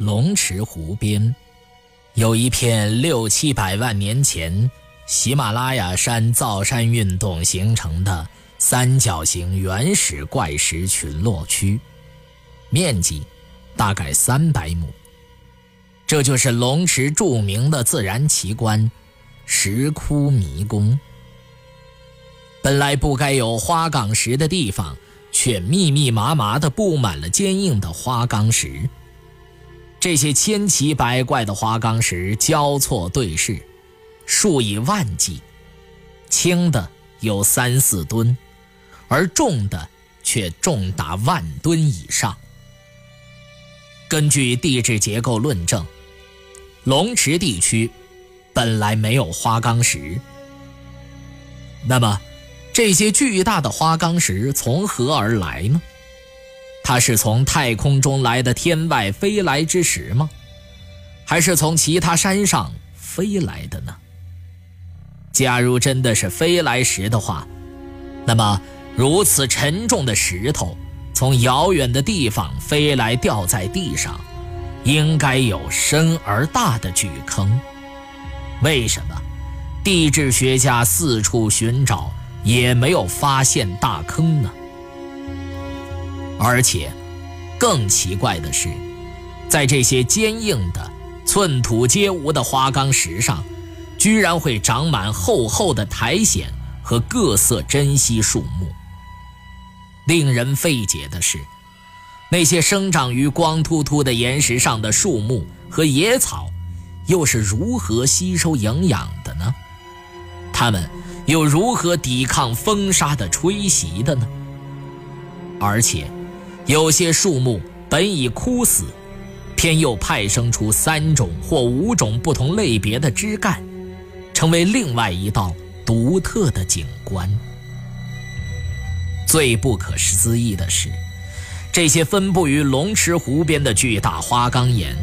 龙池湖边，有一片六七百万年前喜马拉雅山造山运动形成的三角形原始怪石群落区，面积大概三百亩。这就是龙池著名的自然奇观——石窟迷宫。本来不该有花岗石的地方，却密密麻麻地布满了坚硬的花岗石。这些千奇百怪的花岗石交错对视，数以万计，轻的有三四吨，而重的却重达万吨以上。根据地质结构论证，龙池地区本来没有花岗石。那么，这些巨大的花岗石从何而来呢？它是从太空中来的天外飞来之石吗？还是从其他山上飞来的呢？假如真的是飞来石的话，那么如此沉重的石头从遥远的地方飞来掉在地上，应该有深而大的巨坑。为什么地质学家四处寻找也没有发现大坑呢？而且，更奇怪的是，在这些坚硬的、寸土皆无的花岗石上，居然会长满厚厚的苔藓和各色珍稀树木。令人费解的是，那些生长于光秃秃的岩石上的树木和野草，又是如何吸收营养的呢？它们又如何抵抗风沙的吹袭的呢？而且。有些树木本已枯死，偏又派生出三种或五种不同类别的枝干，成为另外一道独特的景观。最不可思议的是，这些分布于龙池湖边的巨大花岗岩，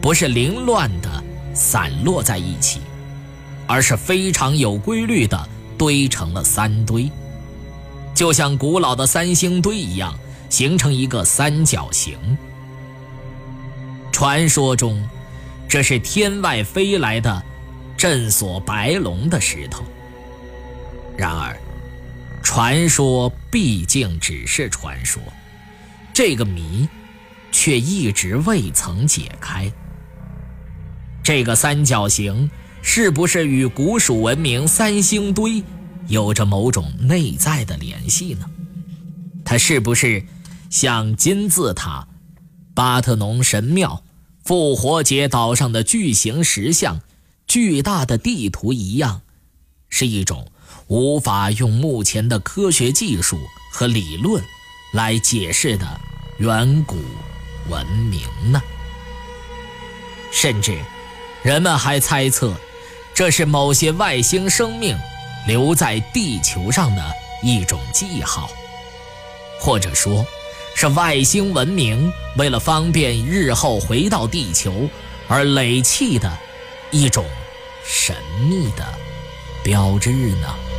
不是凌乱的散落在一起，而是非常有规律地堆成了三堆，就像古老的三星堆一样。形成一个三角形。传说中，这是天外飞来的镇锁白龙的石头。然而，传说毕竟只是传说，这个谜却一直未曾解开。这个三角形是不是与古蜀文明三星堆有着某种内在的联系呢？它是不是？像金字塔、巴特农神庙、复活节岛上的巨型石像、巨大的地图一样，是一种无法用目前的科学技术和理论来解释的远古文明呢？甚至，人们还猜测，这是某些外星生命留在地球上的一种记号，或者说。是外星文明为了方便日后回到地球而垒砌的一种神秘的标志呢？